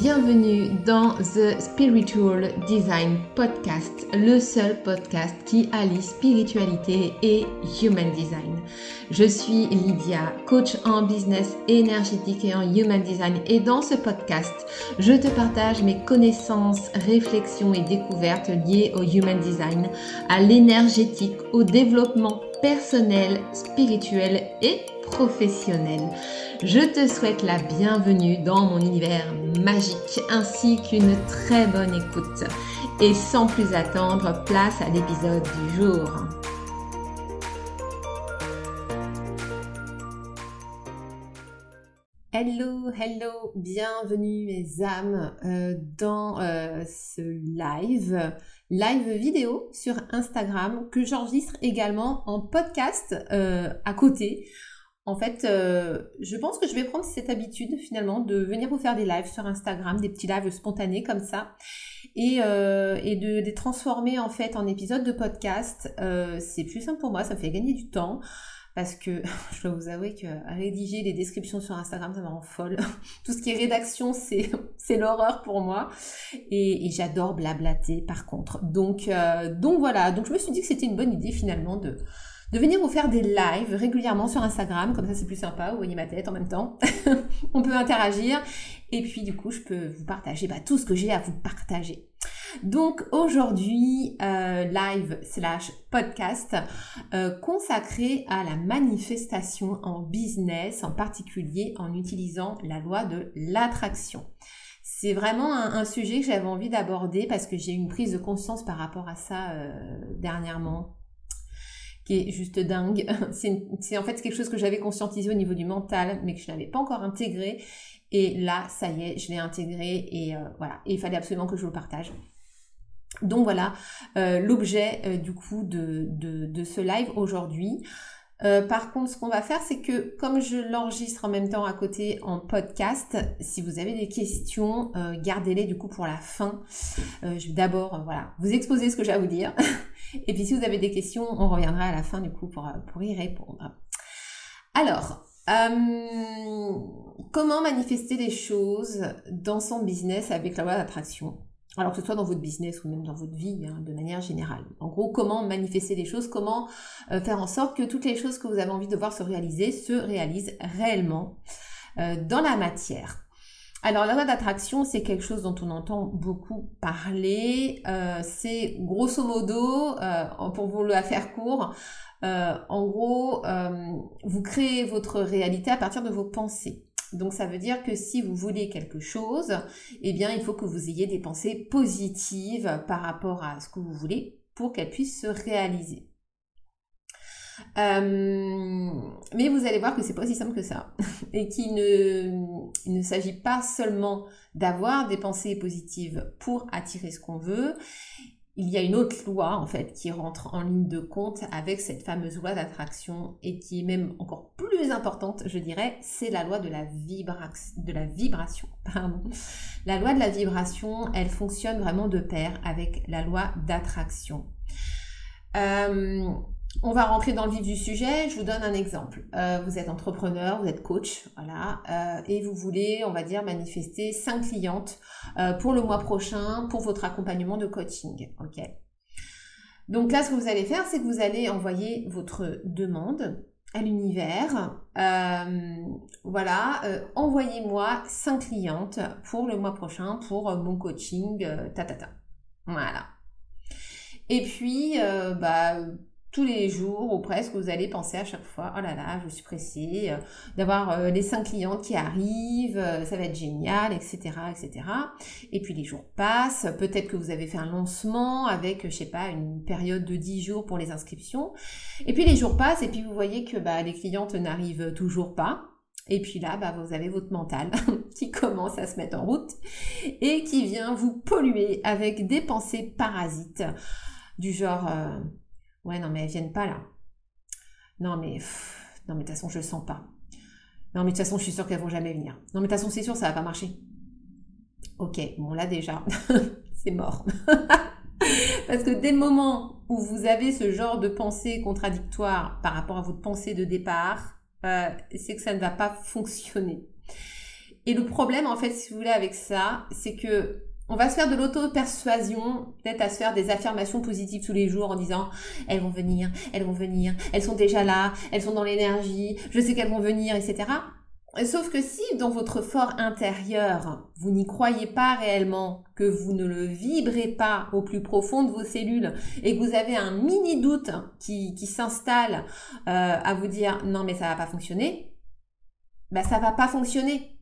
bienvenue dans The Spiritual Design Podcast, le seul podcast qui allie spiritualité et human design. Je suis Lydia, coach en business énergétique et en human design et dans ce podcast, je te partage mes connaissances, réflexions et découvertes liées au human design, à l'énergétique, au développement personnel, spirituel et professionnel. Je te souhaite la bienvenue dans mon univers magique ainsi qu'une très bonne écoute. Et sans plus attendre, place à l'épisode du jour. Hello, hello, bienvenue mes âmes euh, dans euh, ce live, live vidéo sur Instagram que j'enregistre également en podcast euh, à côté. En fait, euh, je pense que je vais prendre cette habitude finalement de venir vous faire des lives sur Instagram, des petits lives spontanés comme ça, et, euh, de les transformer en fait en épisodes de podcast. Euh, c'est plus simple pour moi, ça me fait gagner du temps. Parce que je dois vous avouer que rédiger des descriptions sur Instagram, ça me rend folle. Tout ce qui est rédaction, c'est, c'est l'horreur pour moi. Et, et j'adore blablater par contre. Donc, donc voilà, donc je me suis dit que c'était une bonne idée finalement de, de venir vous faire des lives régulièrement sur Instagram, comme ça c'est plus sympa, vous voyez ma tête en même temps, on peut interagir, et puis du coup je peux vous partager bah, tout ce que j'ai à vous partager. Donc aujourd'hui, euh, live slash podcast euh, consacré à la manifestation en business, en particulier en utilisant la loi de l'attraction. C'est vraiment un, sujet que j'avais envie d'aborder parce que j'ai eu une prise de conscience par rapport à ça euh, dernièrement qui juste dingue. C'est en fait quelque chose que j'avais conscientisé au niveau du mental, mais que je n'avais pas encore intégré. Et là, ça y est, je l'ai intégré et euh, voilà. Il fallait absolument que je le partage. Donc voilà euh, l'objet euh, du coup de, ce live aujourd'hui. Par contre, ce qu'on va faire, c'est que comme je l'enregistre en même temps à côté en podcast, si vous avez des questions, gardez-les du coup pour la fin. Je vais d'abord voilà, vous exposer ce que j'ai à vous dire. Et puis si vous avez des questions, on reviendra à la fin du coup pour, pour y répondre. Alors, comment manifester les choses dans son business avec la loi d'attraction? Alors que ce soit dans votre business ou même dans votre vie, hein, de manière générale. En gros, comment manifester les choses, comment euh, faire en sorte que toutes les choses que vous avez envie de voir se réaliser se réalisent réellement euh, dans la matière. Alors la loi d'attraction, c'est quelque chose dont on entend beaucoup parler. Euh, c'est grosso modo, pour vous le faire court, en gros, vous créez votre réalité à partir de vos pensées. Donc ça veut dire que si vous voulez quelque chose, eh bien il faut que vous ayez des pensées positives par rapport à ce que vous voulez pour qu'elles puissent se réaliser. Euh, mais vous allez voir que c'est pas aussi simple que ça et qu'il ne, s'agit pas seulement d'avoir des pensées positives pour attirer ce qu'on veut il y a une autre loi en fait qui rentre en ligne de compte avec cette fameuse loi d'attraction et qui est même encore plus importante, je dirais, c'est la loi de la, de la vibration. La loi de la vibration, elle fonctionne vraiment de pair avec la loi d'attraction. Euh, on va rentrer dans le vif du sujet. Je vous donne un exemple. Euh, vous êtes entrepreneur, vous êtes coach, voilà, euh, et vous voulez, on va dire, manifester cinq clientes euh, pour le mois prochain pour votre accompagnement de coaching. Donc là, ce que vous allez faire, c'est que vous allez envoyer votre demande à l'univers. voilà, envoyez-moi cinq clientes pour le mois prochain pour mon coaching, ta ta ta. Voilà. Et puis, bah tous les jours ou presque, vous allez penser à chaque fois, oh là là, je suis pressée euh, d'avoir euh, les cinq clientes qui arrivent, euh, ça va être génial, etc., etc. Et puis les jours passent, peut-être que vous avez fait un lancement avec, je sais pas, une période de 10 jours pour les inscriptions. Et puis les jours passent et puis vous voyez que bah, les clientes n'arrivent toujours pas. Et puis là, bah, vous avez votre mental qui commence à se mettre en route et qui vient vous polluer avec des pensées parasites du genre Ouais, non, mais elles viennent pas là. Non, mais non, mais de toute façon, je le sens pas. Non, mais de toute façon, je suis sûre qu'elles vont jamais venir. Non, mais de toute façon, c'est sûr, ça va pas marcher. Ok, bon là déjà, c'est mort. Parce que dès le moment où vous avez ce genre de pensée contradictoire par rapport à votre pensée de départ, euh, c'est que ça ne va pas fonctionner. Et le problème, en fait, si vous voulez, avec ça, c'est que on va se faire de l'auto-persuasion, peut-être à se faire des affirmations positives tous les jours en disant elles vont venir, elles vont venir, elles sont déjà là, elles sont dans l'énergie, je sais qu'elles vont venir, etc. Sauf que si dans votre fort intérieur, vous n'y croyez pas réellement, que vous ne le vibrez pas au plus profond de vos cellules et que vous avez un mini doute qui, s'installe euh, à vous dire non mais ça va pas fonctionner, ben ça va pas fonctionner.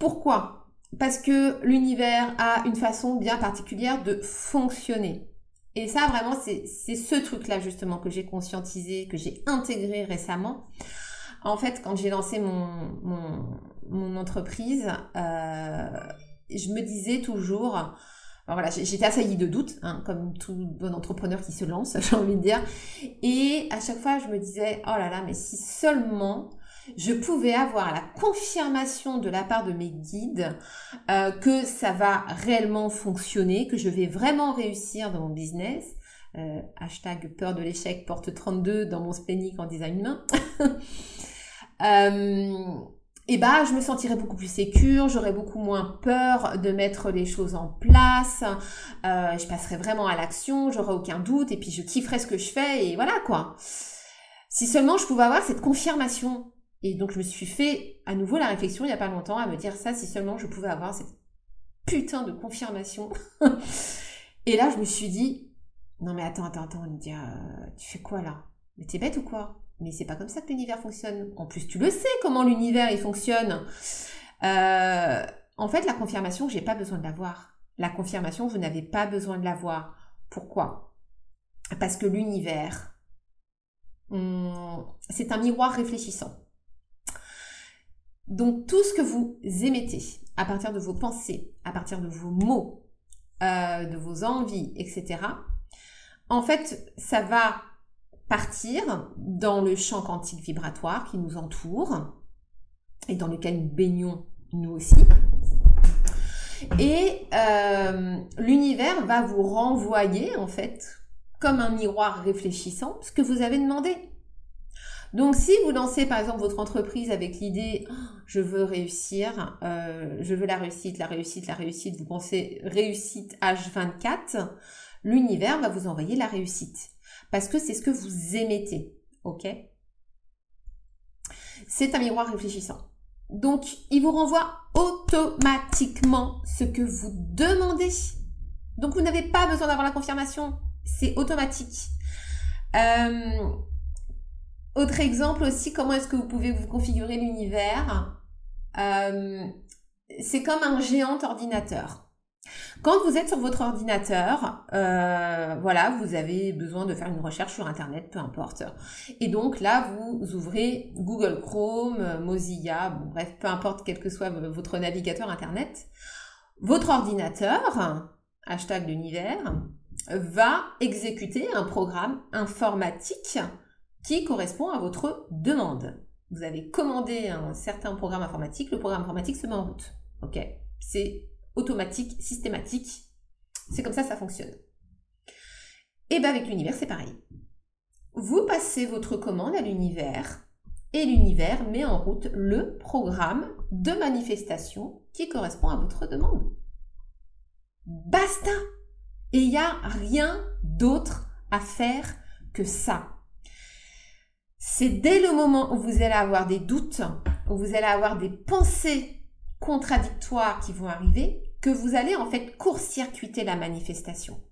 Pourquoi? Parce que l'univers a une façon bien particulière de fonctionner. Et ça vraiment c'est ce truc-là justement que j'ai conscientisé, que j'ai intégré récemment. En fait, quand j'ai lancé mon, mon, entreprise, euh, je me disais toujours, voilà, j'étais assaillie de doutes, hein, comme tout bon entrepreneur qui se lance, j'ai envie de dire. Et à chaque fois, je me disais, oh là là, mais si seulement je pouvais avoir la confirmation de la part de mes guides euh, que ça va réellement fonctionner, que je vais vraiment réussir dans mon business. Euh, hashtag peur de l'échec porte 32 dans mon splennic en design humain. euh, et bah je me sentirais beaucoup plus sécure, j'aurais beaucoup moins peur de mettre les choses en place, euh, je passerais vraiment à l'action, j'aurais aucun doute et puis je kifferais ce que je fais et voilà quoi. Si seulement je pouvais avoir cette confirmation. Et donc je me suis fait à nouveau la réflexion il n'y a pas longtemps à me dire ça si seulement je pouvais avoir cette putain de confirmation. et là je me suis dit non mais attends attends attends Lydia, euh, tu fais quoi là? Mais t'es bête ou quoi? Mais c'est pas comme ça que l'univers fonctionne. En plus, tu le sais comment l'univers il fonctionne. Euh, en fait, la confirmation, j'ai pas besoin de l'avoir. La confirmation, vous n'avez pas besoin de l'avoir. Pourquoi? Parce que l'univers, hum, c'est un miroir réfléchissant. Donc tout ce que vous émettez à partir de vos pensées, à partir de vos mots, euh, de vos envies, etc., en fait, ça va partir dans le champ quantique vibratoire qui nous entoure et dans lequel nous baignons nous aussi. Et euh, l'univers va vous renvoyer en fait comme un miroir réfléchissant ce que vous avez demandé. Donc si vous lancez par exemple votre entreprise avec l'idée oh, je veux réussir, euh, je veux la réussite, la réussite, la réussite, vous pensez réussite H24, l'univers va vous envoyer la réussite parce que c'est ce que vous émettez. OK? C'est un miroir réfléchissant. Donc, il vous renvoie automatiquement ce que vous demandez. Donc, vous n'avez pas besoin d'avoir la confirmation. C'est automatique. Euh, autre exemple aussi, comment est-ce que vous pouvez vous configurer l'univers euh, C'est comme un géant ordinateur. Quand vous êtes sur votre ordinateur, euh, voilà, vous avez besoin de faire une recherche sur Internet, peu importe. Et donc là, vous ouvrez Google Chrome, Mozilla, bref, peu importe quel que soit votre navigateur Internet. Votre ordinateur, hashtag l'univers, va exécuter un programme informatique qui correspond à votre demande. Vous avez commandé un certain programme informatique, le programme informatique se met en route. C'est automatique, systématique. C'est comme ça ça fonctionne. Et bien avec l'univers, c'est pareil. Vous passez votre commande à l'univers et l'univers met en route le programme de manifestation qui correspond à votre demande. Basta Et il n'y a rien d'autre à faire que ça. C'est dès le moment où vous allez avoir des doutes, où vous allez avoir des pensées contradictoires qui vont arriver, que vous allez en fait court-circuiter la manifestation.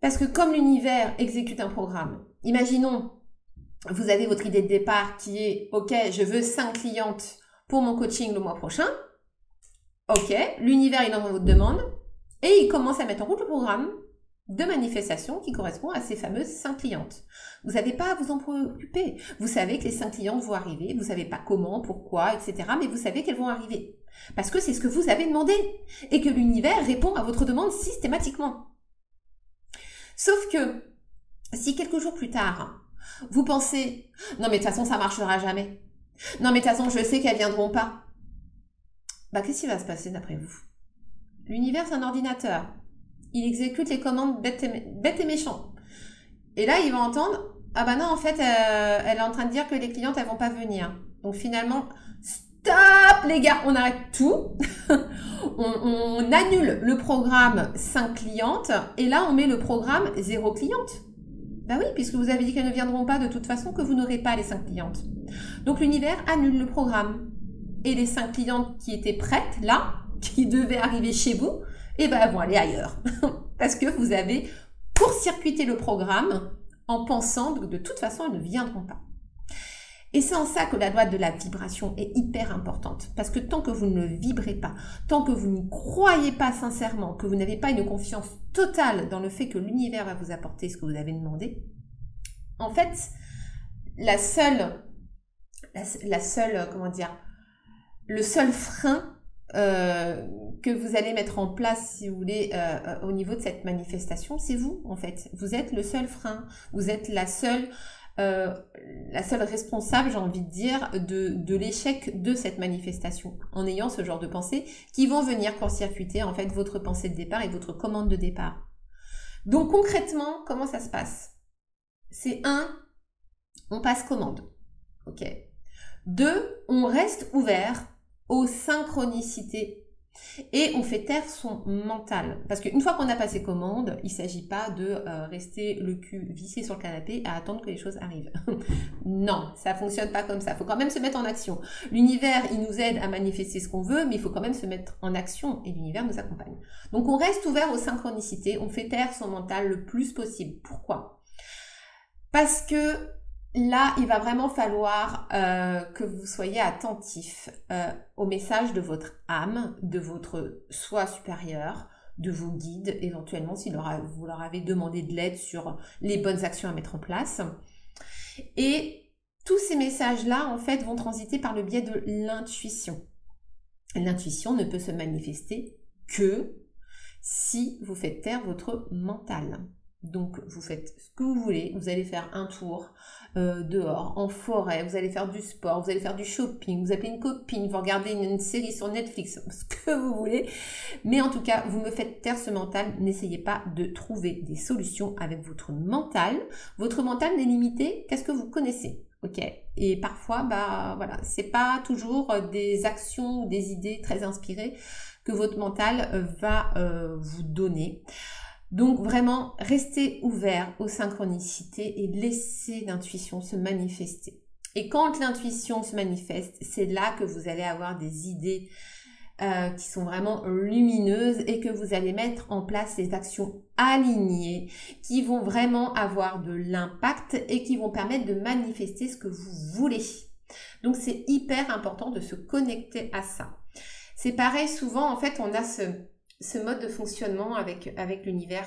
Parce que comme l'univers exécute un programme, imaginons, vous avez votre idée de départ qui est, OK, je veux 5 clientes pour mon coaching le mois prochain. OK, l'univers il envoie votre demande et il commence à mettre en route le programme de manifestation qui correspond à ces fameuses 5 clientes. Vous n'avez pas à vous en préoccuper. Vous savez que les 5 clientes vont arriver, vous savez pas comment, pourquoi, etc. Mais vous savez qu'elles vont arriver. Parce que c'est ce que vous avez demandé et que l'univers répond à votre demande systématiquement. Sauf que si quelques jours plus tard, vous pensez non mais de toute façon ça marchera jamais. Non mais de toute façon je sais qu'elles viendront pas. Bah qu'est-ce qui va se passer d'après vous? L'univers c'est un ordinateur. Il exécute les commandes bêtes et, méchantes. Et là il va entendre ah bah non en fait euh, elle est en train de dire que les clientes elles vont pas venir. Donc finalement stop les gars, on arrête tout. on, annule le programme 5 clientes et là on met le programme 0 cliente. Bah oui, puisque vous avez dit qu'elles ne viendront pas de toute façon, que vous n'aurez pas les 5 clientes. Donc l'univers annule le programme. Et les 5 clientes qui étaient prêtes, là, qui devaient arriver chez vous, eh ben, elles vont aller ailleurs. Parce que vous avez court-circuité le programme en pensant que de toute façon, elles ne viendront pas. Et c'est en ça que la loi de la vibration est hyper importante. Parce que tant que vous ne vibrez pas, tant que vous n'y croyez pas sincèrement, que vous n'avez pas une confiance totale dans le fait que l'univers va vous apporter ce que vous avez demandé, en fait, la seule, la, seule, comment dire, le seul frein euh, que vous allez mettre en place, si vous voulez, euh, euh, au niveau de cette manifestation, c'est vous, en fait. Vous êtes le seul frein. Vous êtes la seule euh, la seule responsable, j'ai envie de dire, de, de l'échec de cette manifestation, en ayant ce genre de pensées qui vont venir court-circuiter en fait votre pensée de départ et votre commande de départ. Donc concrètement, comment ça se passe? C'est un, on passe commande. Ok. Deux, on reste ouvert aux synchronicités et on fait taire son mental. Parce qu'une fois qu'on a passé commande, il ne s'agit pas de euh, rester le cul vissé sur le canapé à attendre que les choses arrivent. non, ça fonctionne pas comme ça. Il faut quand même se mettre en action. L'univers, il nous aide à manifester ce qu'on veut, mais il faut quand même se mettre en action et l'univers nous accompagne. Donc on reste ouvert aux synchronicités, on fait taire son mental le plus possible. Pourquoi? Parce que là, il va vraiment falloir euh, que vous soyez attentif euh, au message de votre âme, de votre soi supérieur, de vos guides, éventuellement si vous leur avez demandé de l'aide sur les bonnes actions à mettre en place. Et tous ces messages-là, en fait, vont transiter par le biais de l'intuition. L'intuition ne peut se manifester que si vous faites taire votre mental. Donc vous faites ce que vous voulez, vous allez faire un tour euh, dehors, en forêt, vous allez faire du sport, vous allez faire du shopping, vous appelez une copine, vous regardez une, série sur Netflix, ce que vous voulez. Mais en tout cas, vous me faites taire ce mental, n'essayez pas de trouver des solutions avec votre mental. Votre mental n'est limité qu'à ce que vous connaissez. Ok. Et parfois, bah voilà, c'est pas toujours des actions ou des idées très inspirées que votre mental euh, va euh, vous donner. Donc vraiment, restez ouvert aux synchronicités et laissez l'intuition se manifester. Et quand l'intuition se manifeste, c'est là que vous allez avoir des idées euh, qui sont vraiment lumineuses et que vous allez mettre en place des actions alignées qui vont vraiment avoir de l'impact et qui vont permettre de manifester ce que vous voulez. Donc c'est hyper important de se connecter à ça. C'est pareil, souvent en fait on a ce, ce mode de fonctionnement avec, l'univers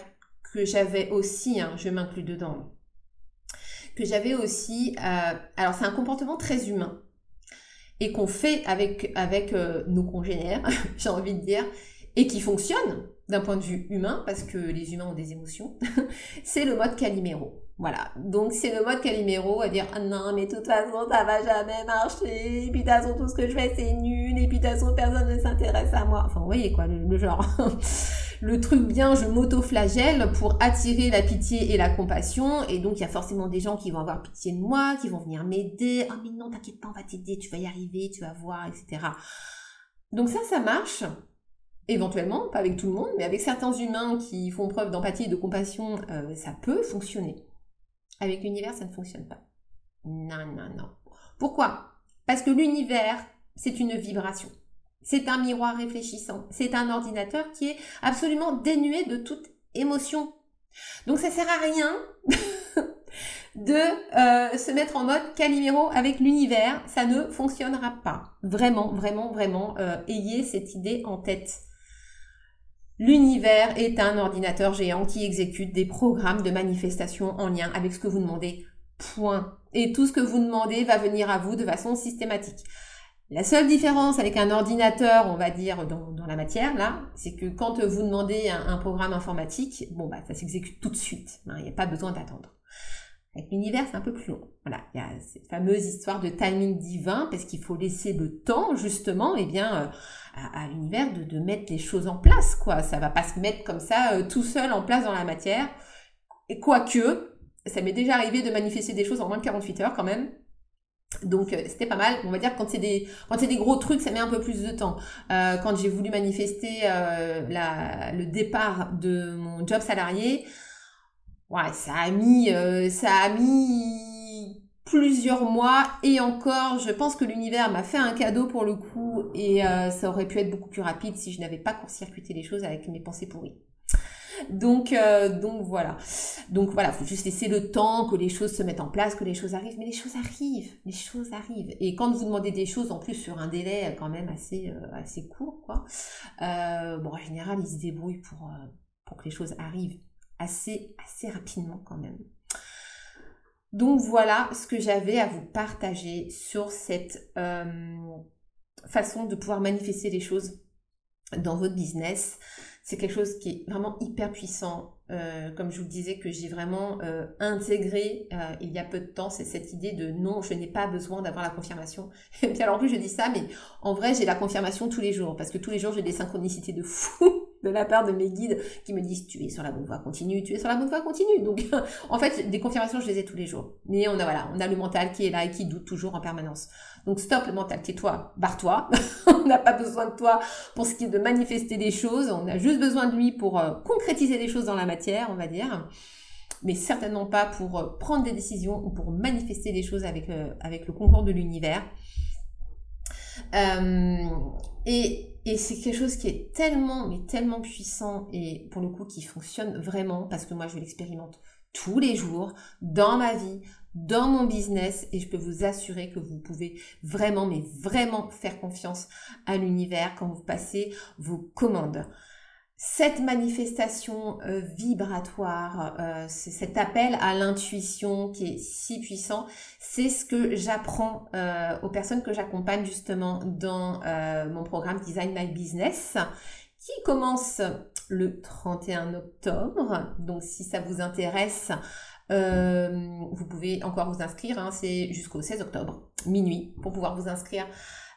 que j'avais aussi, hein, je m'inclus dedans, que j'avais aussi, euh, alors c'est un comportement très humain et qu'on fait avec, avec euh, nos congénères, j'ai envie de dire, et qui fonctionne d'un point de vue humain, parce que les humains ont des émotions, c'est le mode Calimero. Voilà, donc c'est le mode Calimero à dire ah non mais de toute façon ça va jamais marcher, et puis de toute façon tout ce que je fais c'est nul, et puis de toute façon personne ne s'intéresse à moi. Enfin vous voyez quoi, le, genre. le truc bien, je m'auto-flagelle pour attirer la pitié et la compassion, et donc il y a forcément des gens qui vont avoir pitié de moi, qui vont venir m'aider, ah mais non t'inquiète pas on va t'aider, tu vas y arriver, tu vas voir, etc. Donc ça ça marche, éventuellement, pas avec tout le monde, mais avec certains humains qui font preuve d'empathie et de compassion, euh, ça peut fonctionner. Avec l'univers, ça ne fonctionne pas. Non, non, non. Pourquoi? Parce que l'univers, c'est une vibration. C'est un miroir réfléchissant. C'est un ordinateur qui est absolument dénué de toute émotion. Donc ça sert à rien de euh, se mettre en mode Calimero avec l'univers. Ça ne fonctionnera pas. Vraiment, vraiment, vraiment, euh, ayez cette idée en tête. L'univers est un ordinateur géant qui exécute des programmes de manifestation en lien avec ce que vous demandez. Point. Et tout ce que vous demandez va venir à vous de façon systématique. La seule différence avec un ordinateur, on va dire, dans, la matière, là, c'est que quand vous demandez un, programme informatique, bon, bah, ça s'exécute tout de suite. Hein, il n'y a pas besoin d'attendre. L'univers, c'est un peu plus long. Voilà, il y a cette fameuse histoire de timing divin, parce qu'il faut laisser le temps, justement, eh bien, euh, à, l'univers de, mettre les choses en place, quoi. Ça va pas se mettre comme ça, euh, tout seul en place dans la matière. Et quoique, ça m'est déjà arrivé de manifester des choses en moins de 48 heures, quand même. Donc euh, c'était pas mal. On va dire quand c'est des quand c'est des gros trucs, ça met un peu plus de temps. Quand j'ai voulu manifester le départ de mon job salarié, ouais, ça a mis ça a mis plusieurs mois et encore, je pense que l'univers m'a fait un cadeau pour le coup et ça aurait pu être beaucoup plus rapide si je n'avais pas court-circuité les choses avec mes pensées pourries. Donc, euh, donc voilà. Donc voilà, faut juste laisser le temps que les choses se mettent en place, que les choses arrivent. Mais les choses arrivent, les choses arrivent. Et quand vous demandez des choses, en plus sur un délai quand même assez, euh, assez court, quoi. Euh, bon, en général, ils se débrouillent pour, pour que les choses arrivent assez, assez rapidement quand même. Donc voilà ce que j'avais à vous partager sur cette façon de pouvoir manifester les choses dans votre business c'est quelque chose qui est vraiment hyper puissant. Euh, comme je vous le disais, que j'ai vraiment euh, intégré euh, il y a peu de temps, c'est cette idée de non, je n'ai pas besoin d'avoir la confirmation. Et puis alors plus, je dis ça, mais en vrai, j'ai la confirmation tous les jours, parce que tous les jours, j'ai des synchronicités de fou de la part de mes guides qui me disent tu es sur la bonne voie, continue, tu es sur la bonne voie, continue. Donc en fait, des confirmations, je les ai tous les jours. Mais on a voilà, on a le mental qui est là et qui doute toujours en permanence. Donc stop le mental, tais-toi, barre-toi. on n'a pas besoin de toi pour ce qui est de manifester des choses, on a juste besoin de lui pour concrétiser des choses dans la matière, on va dire. Mais certainement pas pour euh, prendre des décisions ou pour manifester des choses avec, euh, le concours de l'univers. et et c'est quelque chose qui est tellement, mais tellement puissant et pour le coup qui fonctionne vraiment parce que moi je l'expérimente tous les jours dans ma vie, dans mon business et je peux vous assurer que vous pouvez vraiment, mais vraiment faire confiance à l'univers quand vous passez vos commandes cette manifestation euh, vibratoire, euh, cet appel à l'intuition qui est si puissant, c'est ce que j'apprends euh, aux personnes que j'accompagne justement dans mon programme Design My Business qui commence le 31 octobre. Donc si ça vous intéresse, vous pouvez encore vous inscrire, hein, c'est jusqu'au 16 octobre, minuit, pour pouvoir vous inscrire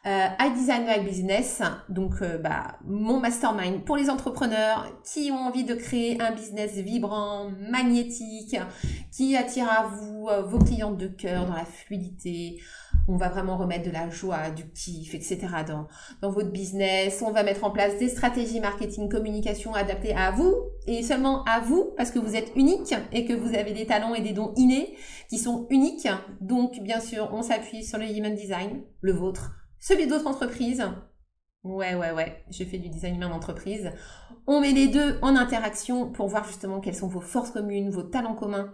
euh, Design My Business, donc euh, bah, mon mastermind pour les entrepreneurs qui ont envie de créer un business vibrant, magnétique, qui attire à vous euh, vos clientes de cœur dans la fluidité. On va vraiment remettre de la joie, du kiff, etc. dans, dans votre business. On va mettre en place des stratégies marketing, communication adaptées à vous et seulement à vous parce que vous êtes unique et que vous avez des talents et des dons innés qui sont uniques. Donc, bien sûr, on s'appuie sur le Human Design, le vôtre celui d'autres entreprises. Ouais, ouais, ouais, je fais du design humain d'entreprise. On met les deux en interaction pour voir justement quelles sont vos forces communes, vos talents communs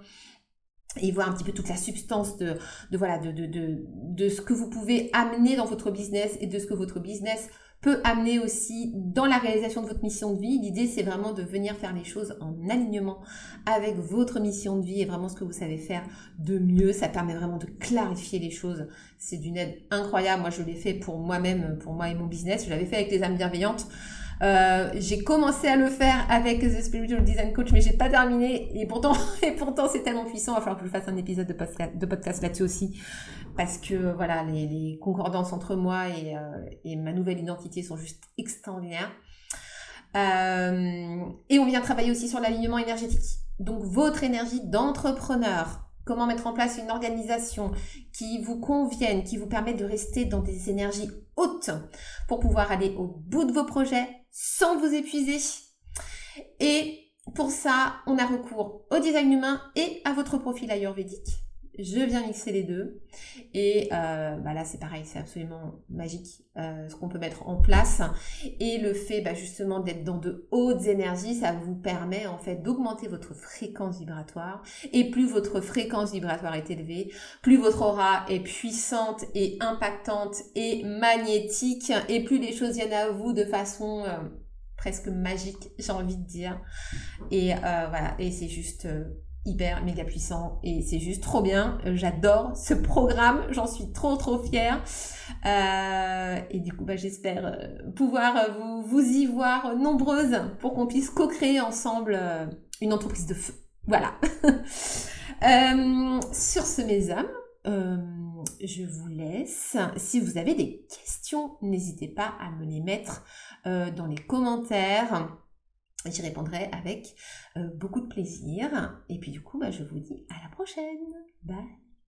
et voir un petit peu toute la substance de, voilà de, de, de ce que vous pouvez amener dans votre business et de ce que votre business peut amener aussi dans la réalisation de votre mission de vie. L'idée, c'est vraiment de venir faire les choses en alignement avec votre mission de vie et vraiment ce que vous savez faire de mieux. Ça permet vraiment de clarifier les choses. C'est d'une aide incroyable. Moi, je l'ai fait pour moi-même, pour moi et mon business. Je l'avais fait avec les âmes bienveillantes. Euh, j'ai commencé à le faire avec The Spiritual Design Coach, mais j'ai pas terminé. Et pourtant, et pourtant, c'est tellement puissant. Il va falloir que je fasse un épisode de podcast, de podcast là-dessus aussi, parce que voilà, les, concordances entre moi et, euh, et, ma nouvelle identité sont juste extraordinaires. Euh, et on vient travailler aussi sur l'alignement énergétique. Donc votre énergie d'entrepreneur, comment mettre en place une organisation qui vous convienne, qui vous permette de rester dans des énergies pour pouvoir aller au bout de vos projets sans vous épuiser. Et pour ça, on a recours au design humain et à votre profil ayurvédique je viens mixer les deux. Et euh, bah là, c'est pareil, c'est absolument magique euh, ce qu'on peut mettre en place. Et le fait bah, justement d'être dans de hautes énergies, ça vous permet en fait d'augmenter votre fréquence vibratoire. Et plus votre fréquence vibratoire est élevée, plus votre aura est puissante et impactante et magnétique, et plus les choses viennent à vous de façon... Euh, presque magique, j'ai envie de dire. Et voilà, et c'est juste hyper méga puissant et c'est juste trop bien. J'adore ce programme, j'en suis trop trop fière. Euh, et du coup, bah, j'espère euh, pouvoir euh, vous, vous y voir nombreuses pour qu'on puisse co-créer ensemble une entreprise de feu. Voilà. sur ce, mes âmes, je vous laisse. Si vous avez des questions, n'hésitez pas à me les mettre dans les commentaires. J'y répondrai avec euh, beaucoup de plaisir. Et puis du coup, bah, je vous dis à la prochaine. Bye